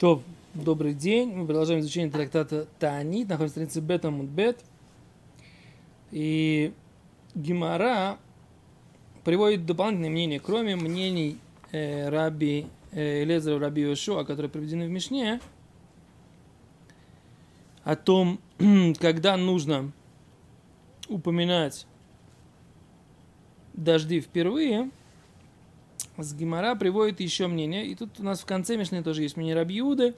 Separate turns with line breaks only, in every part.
То, добрый день. Мы продолжаем изучение трактата Таанит. Находимся на странице Бета Мудбет. И Гимара приводит дополнительные мнения, кроме мнений э, Раби э, Элезера Раби Йошуа, которые приведены в Мишне, о том, когда нужно упоминать дожди впервые, с Гимара приводит еще мнение. И тут у нас в конце Мишны тоже есть мнение Рабиуды,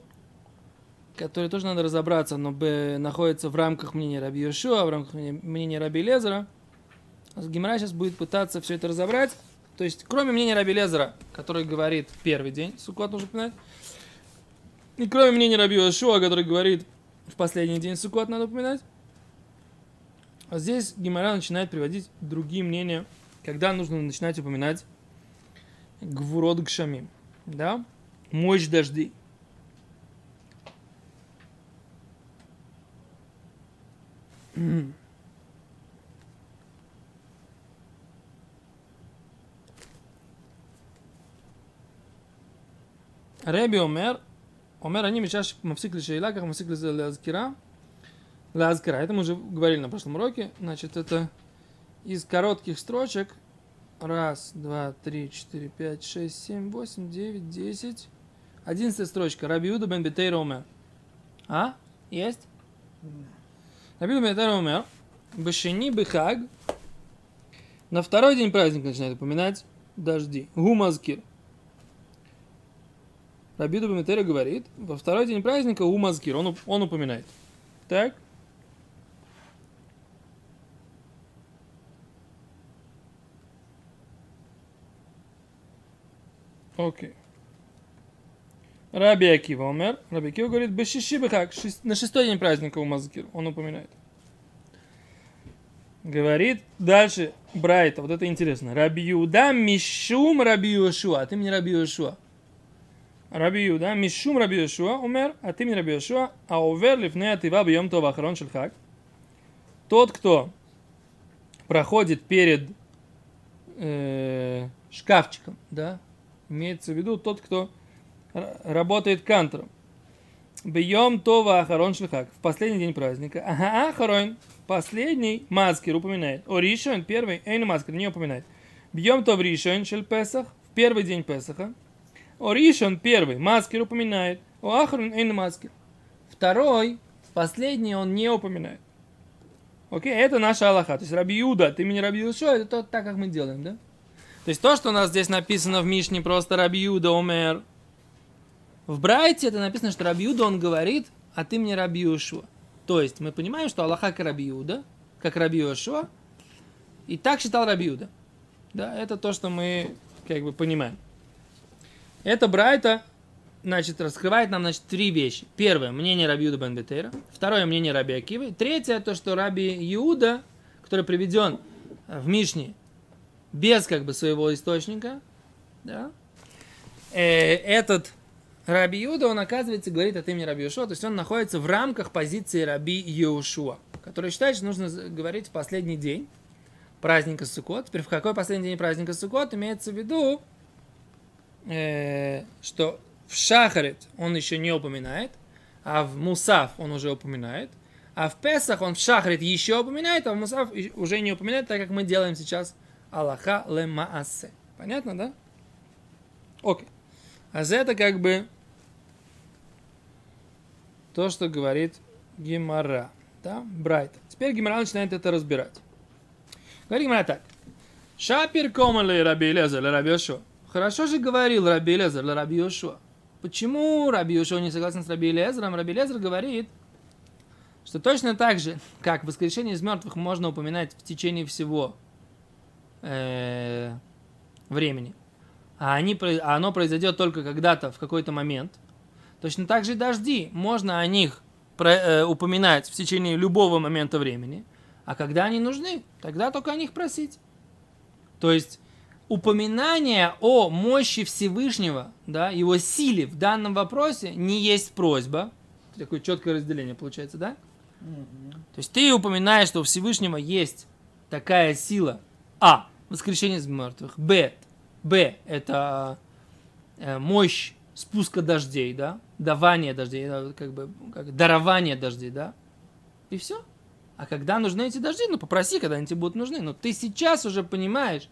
которое тоже надо разобраться, но б, находится в рамках мнения Раби Йошуа, в рамках мнения Раби Лезера. Гимара сейчас будет пытаться все это разобрать. То есть, кроме мнения Раби Лезера, который говорит первый день, Сукот нужно упоминать, и кроме мнения Раби Йошуа, который говорит в последний день Сукот надо упоминать, а здесь Гимара начинает приводить другие мнения, когда нужно начинать упоминать Гвурот Гшамим, да? Мощь дождей. רבי Омер אומר אני משעה שמפסיק לשאלה, ככה מפסיק להזכירה, להזכירה. Это мы уже говорили на прошлом уроке. Значит, это из коротких строчек – Раз, два, три, четыре, пять, шесть, семь, восемь, девять, десять. Одиннадцатая строчка. Рабиуда бен Бетейра умер. А? Есть? Рабиуда бен Бетейра умер. Башини бихаг. На второй день праздника начинает упоминать дожди. Гумазкир. Рабиду Бетейра говорит, во второй день праздника Гумазкир. Он, он упоминает. Так? Окей. Раби Акива умер. Раби Акива говорит, Бешиши как на шестой день праздника у Мазкир. Он упоминает. Говорит дальше Брайта, вот это интересно. Раби Юда Мишум Раби Йошуа. А ты мне Раби Йошуа. Раби Юда Мишум Раби Йошуа умер, а ты мне Раби Йошуа. А увер лифне атива бьем то вахарон шельхак. Тот, кто проходит перед э, шкафчиком, да, Имеется в виду тот, кто работает кантором. Бьем Това Ахарон Шлихак. В последний день праздника. Ага, Ахарон. Последний маскер упоминает. О Ришон, первый, Эйн маскер не упоминает. Бьем то в Ришон Шель Песах. В первый день Песаха. О Ришон, первый, маскер упоминает. О Ахарон, Эйн маскер. Второй, последний он не упоминает. Окей, это наша Аллаха. То есть Раби Юда, ты меня Раби Юшо, это то, так, как мы делаем, да? То есть то, что у нас здесь написано в Мишне, просто Рабиуда умер. В Брайте это написано, что Рабиуда он говорит, а ты мне Рабиушуа. То есть мы понимаем, что Аллаха как Рабиуда, как Рабиушуа, и так считал Рабиуда. Да, это то, что мы как бы понимаем. Это Брайта, значит, раскрывает нам, значит, три вещи. Первое, мнение Рабиуда бен Бетейра. Второе, мнение Раби Акивы. Третье, то, что Раби Иуда, который приведен в Мишне, без как бы своего источника, да, э, этот Раби Юда, он оказывается говорит от имени Раби Юшуа, то есть он находится в рамках позиции Раби Йошуа, который считает, что нужно говорить в последний день праздника Суккот. Теперь в какой последний день праздника Суккот имеется в виду, э, что в Шахарит он еще не упоминает, а в Мусав он уже упоминает, а в Песах он в Шахарит еще упоминает, а в Мусав уже не упоминает, так как мы делаем сейчас Аллаха лемаасе. Понятно, да? Окей. А за это как бы то, что говорит Гимара. Да? Брайт. Теперь Гимара начинает это разбирать. Говорит Гимара так. Шапир комали Раби Лезер Раби Йошуа. Хорошо же говорил Раби Лезер Раби. Почему Раби Йошуа не согласен с Раби Лезером? Раби Лезер говорит, что точно так же, как воскрешение из мертвых можно упоминать в течение всего э, времени, а, они, а оно произойдет только когда-то, в какой-то момент, точно так же и дожди. Можно о них про, э, упоминать в течение любого момента времени, а когда они нужны, тогда только о них просить. То есть упоминание о мощи Всевышнего, да, его силе в данном вопросе не есть просьба. Такое четкое разделение получается, да? Mm-hmm. То есть ты упоминаешь, что у Всевышнего есть такая сила. А воскрешение из мертвых. Б. Б – это э, мощь спуска дождей, да? давание дождей, э, как бы как дарование дождей, да? И все. А когда нужны эти дожди, ну попроси, когда они тебе будут нужны. Но ты сейчас уже понимаешь,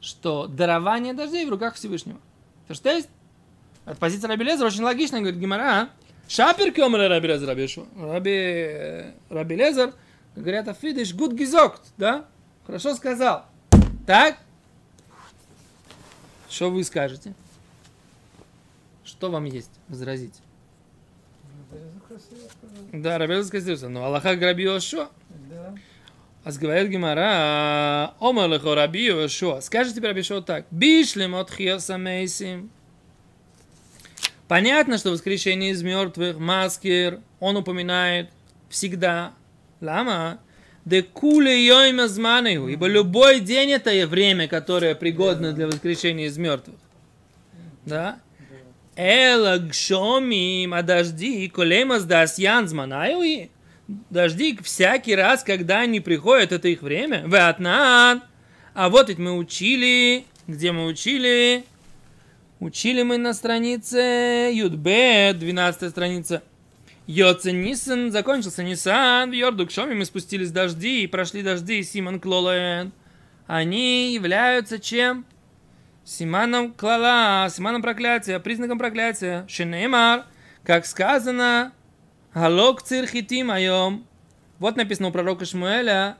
что дарование дождей в руках Всевышнего. Verstehst? От позиции Раби Лезера очень логично, говорит Гимара. Шапер кемер Раби Лезер Раби Раби, Раби Лезер, говорят, афидиш гуд гизокт, да? Хорошо сказал. Так? Что вы скажете? Что вам есть возразить? Да, Раби Лезер сказал, но Аллаха Раби Йошуа.
Да.
А говорит Гимара, Омар лехо Раби Йошуа. Скажите Раби Йошуа так. Бишлем от хиоса мейсим. Понятно, что воскрешение из мертвых, маскер, он упоминает всегда. Лама. Де куле йойма зманаю. Ибо любой день это время, которое пригодно для воскрешения из мертвых. Да? Эла гшомим, а дожди, колемас дас ян зманаю Дожди всякий раз, когда они приходят, это их время. Ватнан. А вот ведь мы учили, где мы учили? Учили мы на странице Юдбе, 12 страница. Йоце Нисан, закончился Нисан, в Йордук Шоми мы спустились дожди и прошли дожди Симон Клолоэн. Они являются чем? Симаном клала, симаном проклятия, признаком проклятия. Шенемар, как сказано, Галок цирхитим айом. Вот написано у пророка Шмуэля.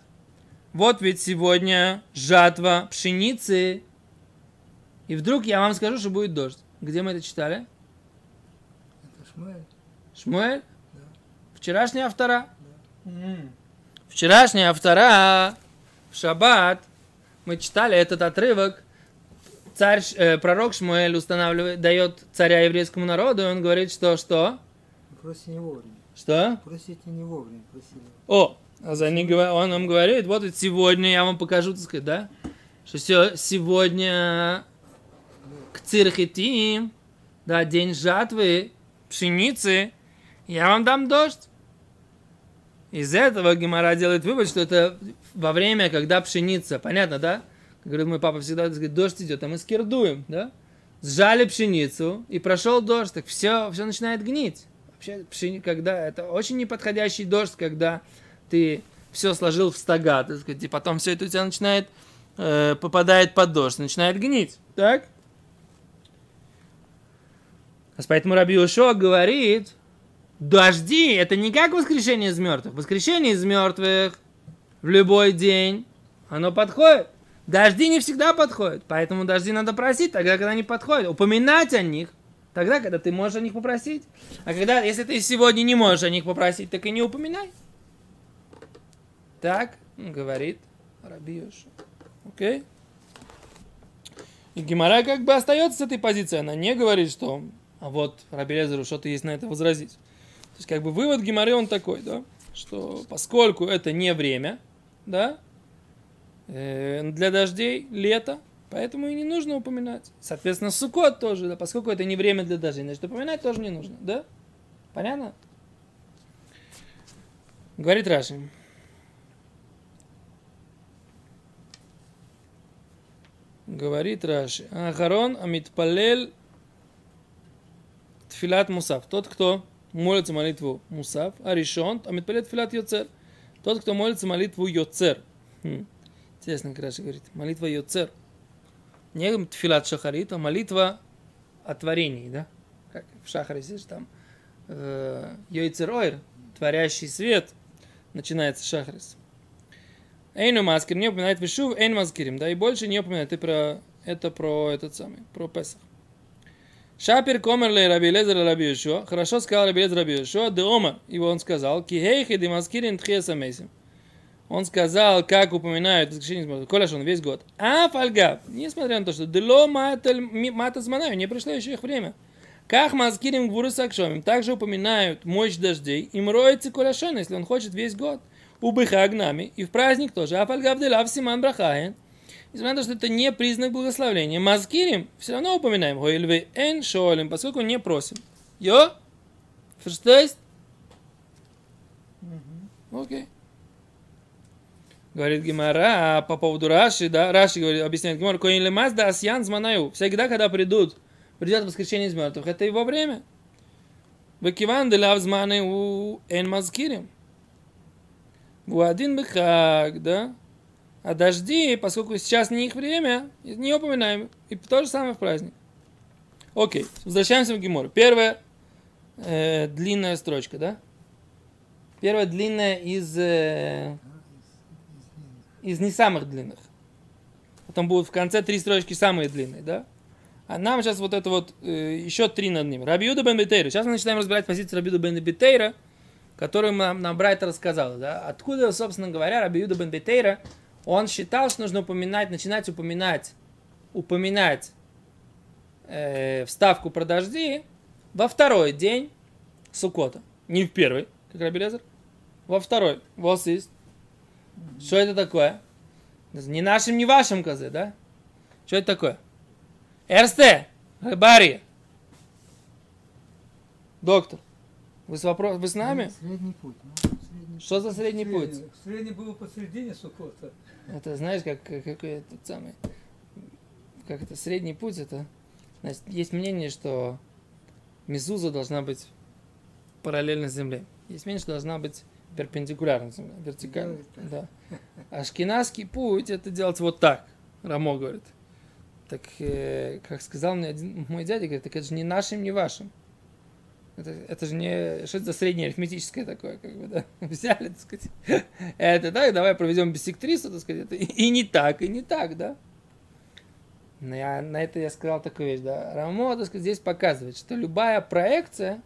Вот ведь сегодня жатва пшеницы. И вдруг я вам скажу, что будет дождь. Где мы это читали?
Это Шмуэль.
Шмуэль? Вчерашняя автора. Вчерашняя автора в шаббат мы читали этот отрывок. Царь, э, пророк Шмуэль устанавливает, дает царя еврейскому народу, и он говорит, что что?
Просите не вовремя.
Что?
Просите не вовремя, просили.
О, а за говор- он нам говорит, вот сегодня я вам покажу, так сказать, да? Что все сегодня к цирхитим, да, день жатвы, пшеницы, я вам дам дождь. Из этого Гимара делает вывод, что это во время, когда пшеница, понятно, да? Как говорит мой папа всегда, сказать, дождь идет, а мы скирдуем, да? Сжали пшеницу, и прошел дождь, так все, все начинает гнить. Вообще, пшени- когда это очень неподходящий дождь, когда ты все сложил в стога, так сказать, и потом все это у тебя начинает э, попадает под дождь, начинает гнить, так? Поэтому Раби говорит, дожди это не как воскрешение из мертвых. Воскрешение из мертвых в любой день, оно подходит. Дожди не всегда подходят, поэтому дожди надо просить тогда, когда они подходят. Упоминать о них тогда, когда ты можешь о них попросить. А когда, если ты сегодня не можешь о них попросить, так и не упоминай. Так говорит Раби Йошуа. Окей? И Гимара как бы остается с этой позиции. Она не говорит, что а вот Раби Лезеру что-то есть на это возразить. То есть как бы вывод Гимары он такой, да, что поскольку это не время, да, э, для дождей, лето, поэтому и не нужно упоминать. Соответственно, Сукот тоже, да, поскольку это не время для дождей, значит упоминать тоже не нужно, да? Понятно? Говорит Раши. Говорит Раши. Ахарон амитпалель тфилат мусав. Тот, кто молится молитву мусав, а решен, амитпалель тфилат йоцер. Тот, кто молится молитву йоцер. Хм. Интересно, как Раши говорит. Молитва йоцер. Не тфилат шахарит, а молитва о творении, да? Как в шахаре сидишь там. Э, йойцер творящий свет, начинается шахрис. Эйну маскир не упоминает вишув, эйн маскирим, да, и больше не упоминает. Это про, это про этот самый, про Песах. Шапир комер ле Раби Лезер Раби Йошуа. Хорошо сказал Раби Лезер Раби Йошуа. Де омар. Ибо он сказал, ки хейхи ди маскирин тхеса мейсим. Он сказал, как упоминают воскрешение Коляш он весь год. А фальгав, несмотря на то, что дело мата зманаю, не пришло еще их время. Как маскирим гвуру сакшомим, также упоминают мощь дождей, им роется коляшон, если он хочет весь год. У быха гнами, и в праздник тоже. А фальгав делав симан брахаен. Несмотря на то, что это не признак благословения. мазкирим все равно упоминаем. Гоильвы эн шолем, поскольку не просим. Йо? Ферштест? Окей. Говорит Гимара по поводу Раши, да, Раши говорит, объясняет Гимара, коин лемаз да асьян зманаю. Всегда, когда придут, придет воскрешение из мертвых, это его время. Выкиван деляв зманы у эн мазкирим. В один бихак, да? А дожди, поскольку сейчас не их время, не упоминаем. И то же самое в праздник. Окей, возвращаемся в Гемору. Первая э, длинная строчка, да? Первая длинная из, э, из не самых длинных. Потом будут в конце три строчки самые длинные, да? А нам сейчас вот это вот э, еще три над ними. Рабиуда бен Бетейра. Сейчас мы начинаем разбирать позицию Рабиуда бен Бетейра, которую нам, нам Брайта рассказал. Да? Откуда, собственно говоря, Рабиуда бен Бетейра, он считал, что нужно упоминать, начинать упоминать, упоминать э, вставку про дожди во второй день Сукота. Не в первый, как Раби Лезер. Во второй. Вот есть. Что это такое? Не нашим, не вашим козе, да? Что это такое? Эрсте, Барри. Доктор, вы с, вопрос... вы с нами?
Средний путь. Ну,
Что за средний путь?
Средний, средний был посередине Сукота.
Это знаешь, как, как, этот самый, как это средний путь, это значит, есть мнение, что Мезуза должна быть параллельно земле. Есть мнение, что должна быть перпендикулярно земле, вертикально. Да. А путь это делать вот так, Рамо говорит. Так, э, как сказал мне один мой дядя, говорит, так это же не нашим, не вашим. Это, это же не что это за среднее арифметическое такое, как бы, да, взяли, так сказать. Это так, давай проведем биссектрису, так сказать, это и, не так, и не так, да. Но я, на это я сказал такую вещь, да. Рамо, так сказать, здесь показывает, что любая проекция,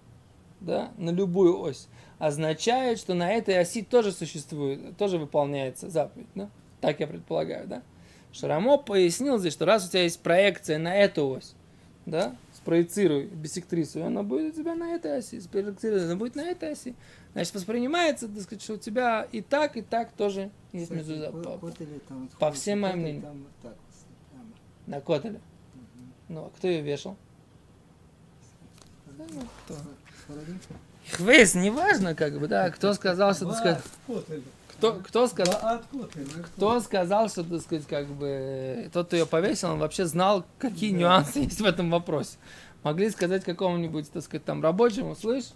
да, на любую ось, означает, что на этой оси тоже существует, тоже выполняется заповедь, да. Так я предполагаю, да. Что Рамо пояснил здесь, что раз у тебя есть проекция на эту ось, да, спроецируй биссектрису, и она будет у тебя на этой оси, спроецируй, она будет на этой оси. Значит, воспринимается, так сказать, что у тебя и так, и так тоже есть мезуза. По, по всем моим мнениям. На котеле. Ну, а кто ее вешал? Да, ну, кто? Хвейс, неважно, как бы, да, кто сказал, что, так сказать. Кто, кто сказал,
Баат Котель.
кто сказал, что, так сказать, как бы, тот, кто ее повесил, он вообще знал, какие
Да.
нюансы есть в этом вопросе. Могли сказать какому-нибудь, так сказать, там, рабочему, слышь,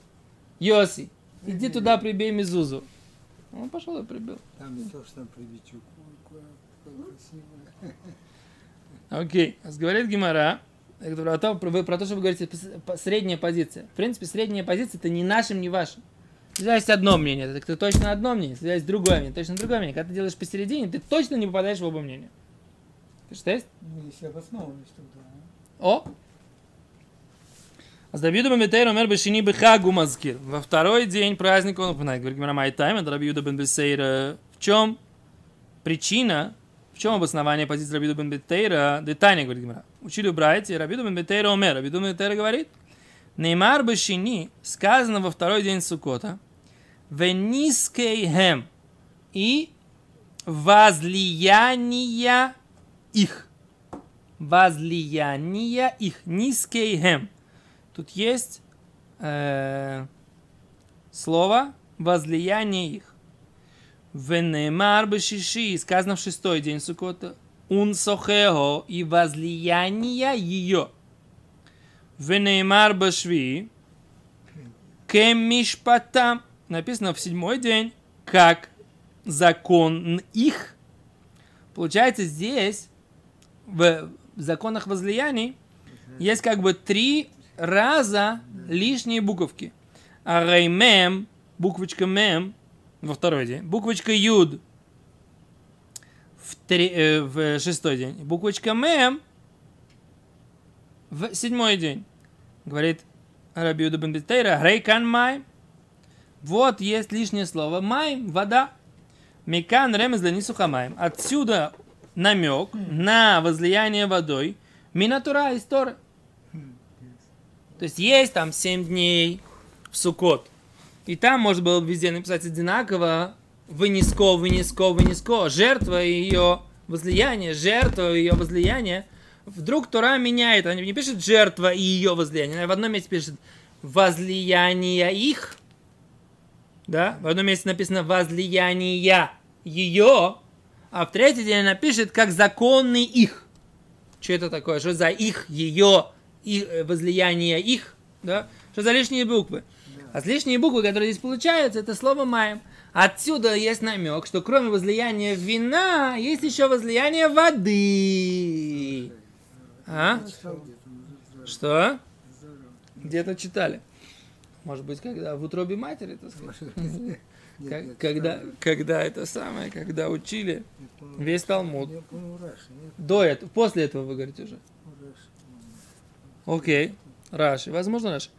Йоси, иди туда прибей Мизузу. Он пошел и прибил.
Там не то, что там. Ой, какое красивое.
Окей, говорит Гемара, то, про, то, что вы говорите, средняя позиция. В принципе, средняя позиция это не нашим, не вашим. Если есть одно мнение, это ты точно одно мнение. Если есть другое мнение, точно другое мнение. Когда ты делаешь посередине, ты точно не попадаешь в оба мнения. Ты что есть?
Ну, если обоснованность тогда. а?
О! Аз רבי יהודה בן אומר בשני בחג הוא מזכיר. Во второй день праздника он упоминает. Говорит Гемара מאי טעמא דרבי יהודה בן בתירא. В чем причина, в чем обоснование позиции Рабиуда бен Бетейра? Детайне, говорит Гимара. Учили в Брайте, Рабиуда бен Бетейра омер. Рабиуда бен Бетейра говорит, Неймар бешини, сказано во второй день Сукота, венискейхем и возлияния их возлияния их, низкейхем. Тут есть э, слово возлияние их. Венемар бешиши, сказано в шестой день Сукота, ун сохеho и возлияние ее. Венемар башви, кемишпатам, написано в седьмой день, как закон их. Получается, здесь в законах возлияний есть как бы три раза лишние буковки. А реймем, буквочка мем, во второй день, буквочка юд в, три, э, в шестой день, буквочка мем в седьмой день. Говорит Рабиуда бен Бетейра, рейкан май. Вот есть лишнее слово май, вода. Микан ремез для нисухамаем. Отсюда намек на возлияние водой Минатура из Торы. То есть есть там 7 дней в Сукот. И там можно было бы везде написать одинаково вынеско, вынеско, вынеско. Жертва ее возлияние, жертва ее возлияние. Вдруг Тора меняет, она не пишет жертва и ее возлияние, она в одном месте пишет возлияние их, да, в одном месте написано возлияние ее, а в третий день она пишет как законный их. Что это такое? Что за их, ее, и, э, возлияние их, да? Что за лишние буквы? А лишние буквы, которые здесь получаются, это слово маем. Отсюда есть намек, что кроме возлияния вина, есть еще возлияние воды. А? Что? Где-то читали. Может быть, когда в утробе матери, так сказать. Когда, когда это самое, когда учили весь Талмуд.
Я помню Раши, нет,
До этого, после этого вы говорите уже.
Раши.
Окей. Раши. Возможно, Раши.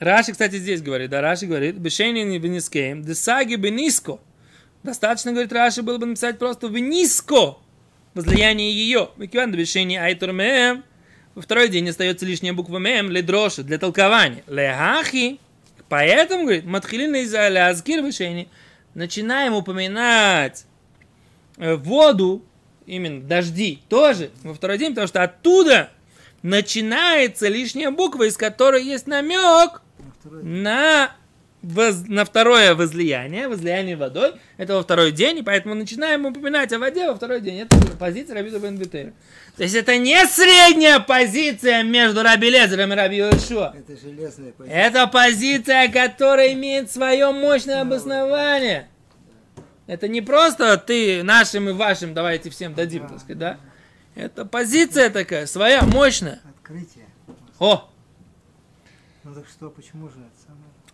Раши, кстати, здесь говорит, да, Раши говорит, Бешейни бенискейм, десаги бениско. Достаточно, говорит Раши, было бы написать просто вениско. Возлияние ее. Микван бешейни айтур мем. Во второй день остается лишняя буква мем, ледроши, для толкования. Лехахи. Поэтому, говорит, матхилина из азкир бешейни. Начинаем упоминать э, воду, именно дожди, тоже во второй день, потому что оттуда начинается лишняя буква, из которой есть намек
на,
воз- на второе возлияние, возлияние водой. Это во второй день, и поэтому начинаем упоминать о воде во второй день. Это позиция Рабида бен Бетейра. То есть это не средняя позиция между Раби Лезером и Раби Йошуа.
Это железная позиция.
Это позиция, которая имеет свое мощное обоснование. Это не просто ты нашим и вашим давайте всем дадим, так сказать, да? Это позиция такая, своя, мощная.
Открытие.
О,
Ну так что, почему же?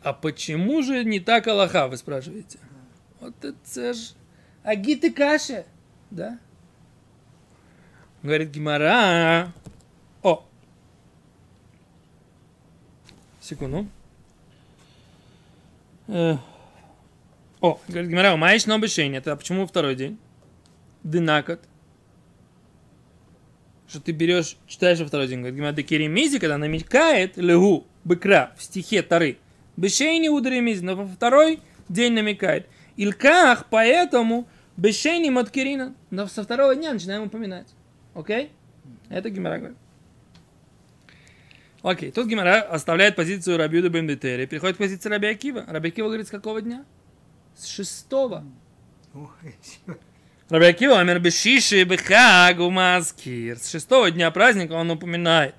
А почему же не так Аллаха, вы спрашиваете? Вот это ж агит и каша, да? Говорит Гимара. О, секунду. Э, О, говорит Гимара, маешь на обещание. Это почему второй день? Дынакот. Что ты берешь, читаешь во второй день. Говорит Гимара, декеремизи, когда намекает легу, быкра, в стихе Тары. Бешейни ударемизи, но во второй день намекает. Илках, поэтому бешейни маткирина. Но со второго дня начинаем упоминать. Окей? Это Гимара говорит. Окей, тут Гимара оставляет позицию Рабиуда бен Бетери, переходит к позиции Раби Акива. Раби Акива говорит, с какого дня? С шестого. Раби Акива, Амер Бешиши, Бехаг, Умаскир. С шестого дня праздника он упоминает.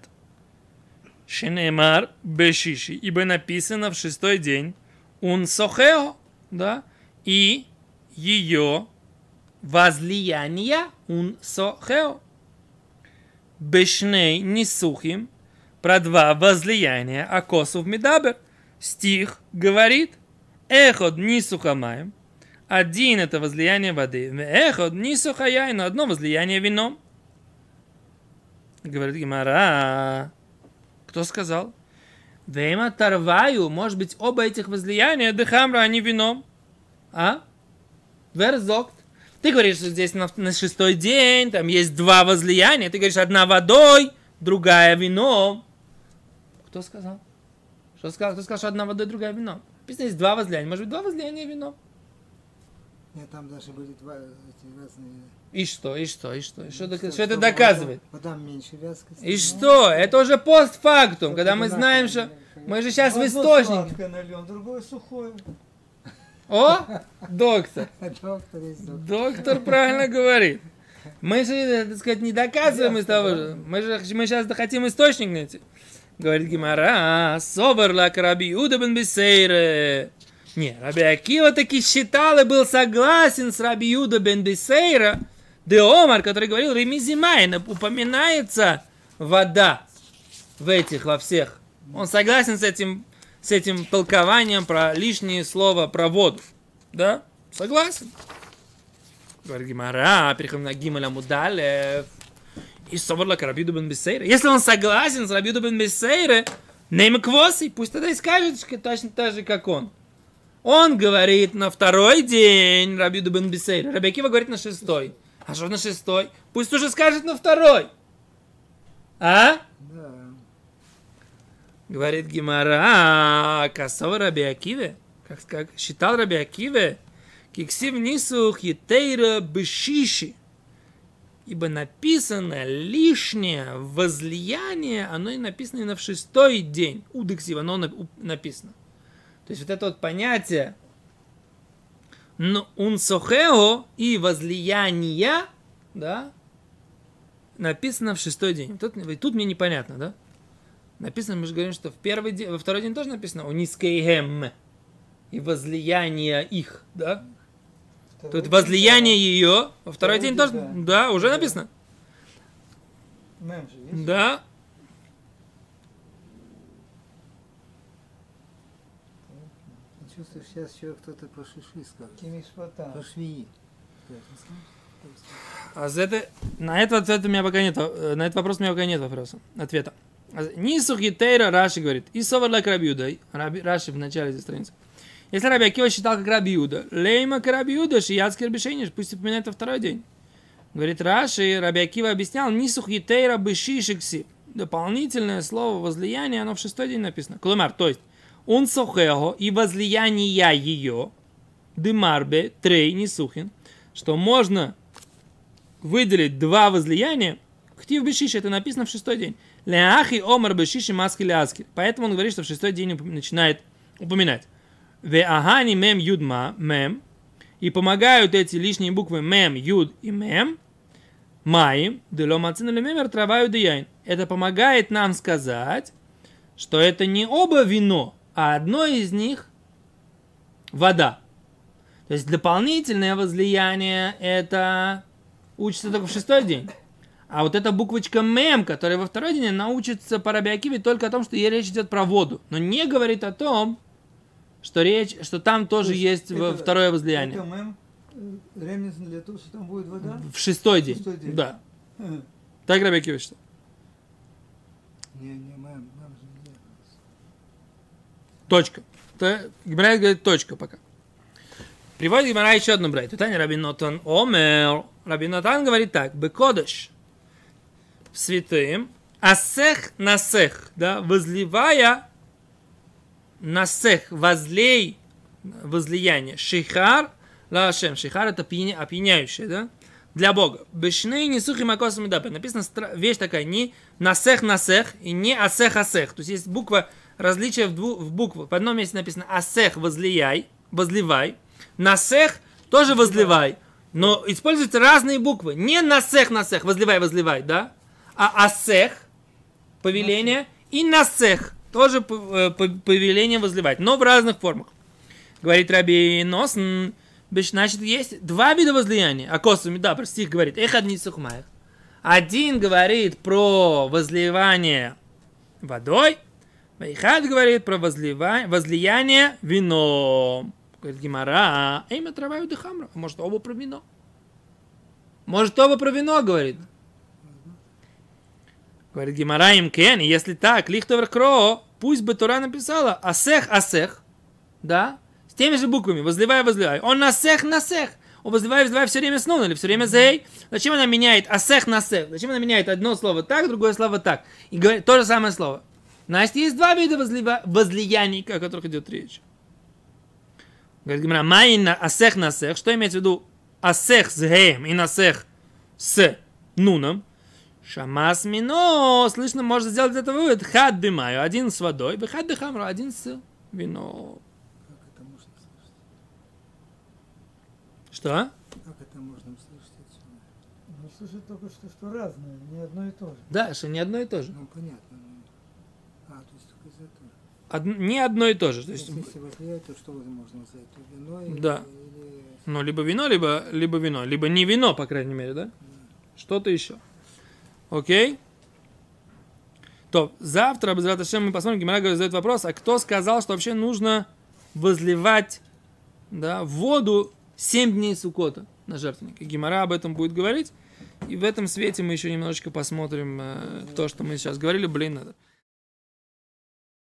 Шенемар Бешиши, ибо написано в шестой день Ун Сохео, да, и ее возлияние Ун Сохео. Бешней Нисухим, про два возлияния Акосов Медабер. Стих говорит, Эход Нисухамаем, один это возлияние воды, Эход Нисухаяй, но одно возлияние вином. Говорит Гимара, кто сказал? Вейма Тарваю, может быть, оба этих возлияния Дехамра, они вином. А? Верзокт. Ты говоришь, что здесь на, на шестой день, там есть два возлияния. Ты говоришь, одна водой, другая вином. Кто сказал? Что сказал? Кто сказал, что одна водой, другая вином? Написано, есть два возлияния. Может быть, два возлияния вином.
Нет, там даже были два эти разные...
И что, и что, и что? И что, док-
Что-
что это доказывает?
Вода, вода меньше вязкости.
И
Ну,
что? Это уже постфактум, когда мы знаем, что... Мы же сейчас в источнике.
нальем, другое сухое.
О, доктор.
Доктор доктор.
Правильно говорит. Мы же, так сказать, не доказываем из того же. Мы же мы сейчас хотим источник найти. Говорит Гемара, סבר לה רבי יהודה בן בתירא. Не, Раби Акива таки считал и был согласен с Раби Иуда бен Бесейра, דאמר, который говорил, רמיזי מים, упоминается вода в этих, во всех. Он согласен с этим, с этим толкованием про лишнее слово про воду. Да? Согласен. Говорит Гимара, переходим на Гималя Мудалев. И собрала к Рабиду бен Бесейре. Если он согласен с Рабиду бен Бесейре, нейм квоси, пусть тогда и скажет что точно так же, как он. Он говорит на второй день Рабиду бен Бесейре. Раби Акива говорит на шестой. А что на шестой? Пусть уже скажет на второй. А?
Да.
Говорит Гимара, косова Раби Акиве, как, как считал Раби Акиве, киксив нисух етейра бешиши. Ибо написано лишнее возлияние, оно и написано именно в шестой день. Удексив, оно на- написано. То есть вот это вот понятие н- унсохео и возлияние, да, написано в шестой день. Тут, тут мне непонятно, да? Написано, мы же говорим, что в первый день, во второй день тоже написано у низкейгем и возлияние их, да? Тут возлияние ее, во второй
Второй
день
день,
тоже,
да.
да, уже
Да.
написано.
Же?
Да,
чувствуешь, сейчас еще кто-то про шиши скажет. Про швеи.
а за это, на этот ответ у меня пока нет, э, на этот вопрос у меня пока нет вопроса, ответа. А Нисух и Тейра Раши говорит, и соварла Рабиуда, Раби, Раши в начале этой страницы. Если Раби Акива считал как Рабиуда, лейма к Рабиуда, шияцкий рабишениш, пусть упоминает во второй день. Говорит Раши, Раби Акива объяснял, Нисух и Тейра бешишикси. Дополнительное слово возлияние, оно в шестой день написано. Клумар, то есть, он сохего и возлияние ее, дымарбе, трей, нисухин, что можно выделить два возлияния, ктив бешиш, это написано в шестой день. Леахи омар бешиши маски ляски. Поэтому он говорит, что в шестой день начинает упоминать. Ве агани мем юдма мем. И помогают эти лишние буквы мем, юд и мем. Маим, деломацин или мемер траваю деяйн. Это помогает нам сказать, что это не оба вино, а одно из них вода. То есть дополнительное возлияние это учится только в шестой день. А вот эта буквочка мем, которая во второй день, она учится по Раби Акиве только о том, что ей речь идет про воду. Но не говорит о том, что речь, что там тоже
То
есть,
есть это-
второе возлияние.
Это мем ремнится для того, что там будет вода?
В шестой день.
Шестой день.
Да. Так Раби Акива считает.
Не, не, мем, мем же не
Точка. Гимара говорит точка пока. Приводит Гимара еще одну брать. Таня Рабин Нотан Омер. Рабин Нотан говорит так. Бекодыш. Святым. Асех насех. Да, возливая насех. Возлей. Возлияние. Шихар. Лашем. Шихар это опьяня- опьяняющее, да? Для Бога. Бешны не сухи макосами дапы. Написано вещь такая. Не насех насех и не асех асех. То есть есть буква различие в, дву, в буквах. В одном месте написано асех возлияй, возливай. Насех тоже возливай. Но используются разные буквы. Не насех насех, возливай, возливай, да? А асех, повеление, и насех, тоже э, повеление возливать, но в разных формах. Говорит Раби беш- значит, есть два вида возлияния. А косами, да, про стих говорит. Эх, одни сухмаях. Один говорит про возливание водой, Вайхат говорит про возливание, возлияние вином. Говорит Гимара, эй, мы траваю дыхамра. Может, оба про вино? Может, оба про вино, говорит. Говорит Гимара им кен, и если так, лихтовер кро, пусть бы Тура написала асех, асех, да, с теми же буквами, возливай, возливай. Он насех, насех. Он возливай, возливай все время снова или все время зей. Зачем она меняет асех, насех? Зачем она меняет одно слово так, другое слово так? И говорит то же самое слово. Значит, есть два вида возлива- возлияний, о которых идет речь. Говорит Гимара, майна асех насех. Что имеется в виду асех с геем и насех с нуном? Шамас мино. Слышно, можно сделать это вывод. Хад дымаю. Один с водой. Хад дыхамру. Один с вино.
Как это можно слышать?
Что?
Как это можно услышать отсюда?
Ну, слушай, только что, что разное, не одно и то же.
Да, что не одно и то же.
Ну, понятно. ну. А, то есть только из этого.
Од- не одно и то же. То
То есть, если возлияет, то что можно назвать? То вино или...
Да.
или-
ну, либо вино, либо, либо вино. Либо не вино, по крайней мере, да? Что-то еще. Окей? То, завтра, без Раташем, мы посмотрим, Гимара говорит, задает вопрос, а кто сказал, что вообще нужно возливать да, воду 7 дней Сукота на жертвенник? И Гимара об этом будет говорить. И в этом свете мы еще немножечко посмотрим э, то, что мы сейчас говорили. Блин, надо.